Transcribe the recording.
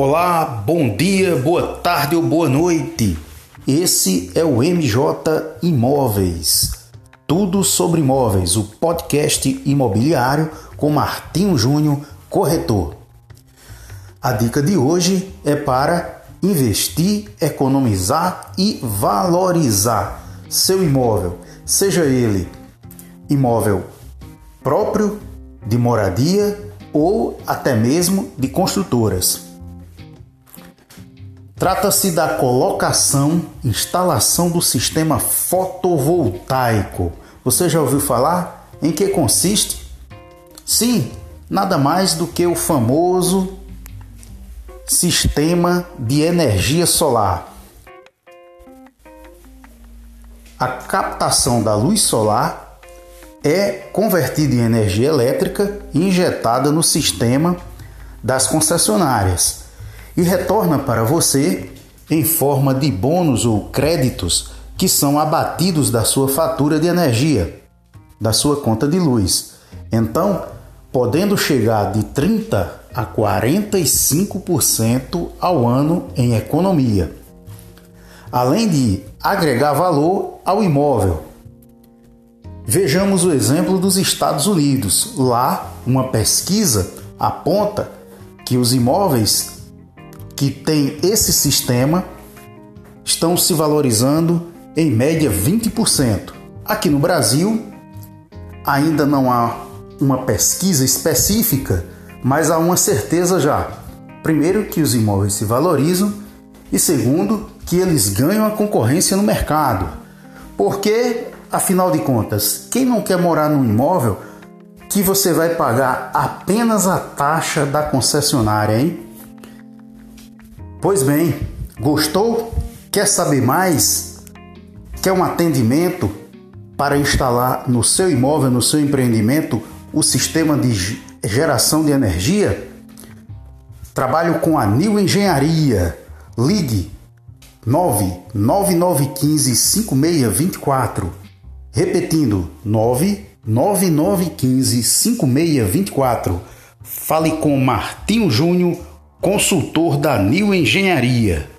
Olá, bom dia, boa tarde ou boa noite. Esse é o MJ Imóveis. Tudo sobre imóveis, o podcast imobiliário com Martinho Júnior, corretor. A dica de hoje é para investir, economizar e valorizar seu imóvel, seja ele imóvel próprio, de moradia ou até mesmo de construtoras. Trata-se da colocação, instalação do sistema fotovoltaico. Você já ouviu falar? Em que consiste? Sim, nada mais do que o famoso sistema de energia solar. A captação da luz solar é convertida em energia elétrica e injetada no sistema das concessionárias e retorna para você em forma de bônus ou créditos que são abatidos da sua fatura de energia, da sua conta de luz. Então, podendo chegar de 30 a 45% ao ano em economia. Além de agregar valor ao imóvel. Vejamos o exemplo dos Estados Unidos. Lá, uma pesquisa aponta que os imóveis que tem esse sistema estão se valorizando em média 20%. Aqui no Brasil, ainda não há uma pesquisa específica, mas há uma certeza já. Primeiro, que os imóveis se valorizam, e segundo, que eles ganham a concorrência no mercado. Porque, afinal de contas, quem não quer morar num imóvel que você vai pagar apenas a taxa da concessionária, hein? Pois bem, gostou? Quer saber mais? Quer um atendimento para instalar no seu imóvel, no seu empreendimento, o sistema de geração de energia? Trabalho com a New Engenharia. Ligue 99915 5624. Repetindo, 99915 5624. Fale com Martinho Júnior consultor da New Engenharia.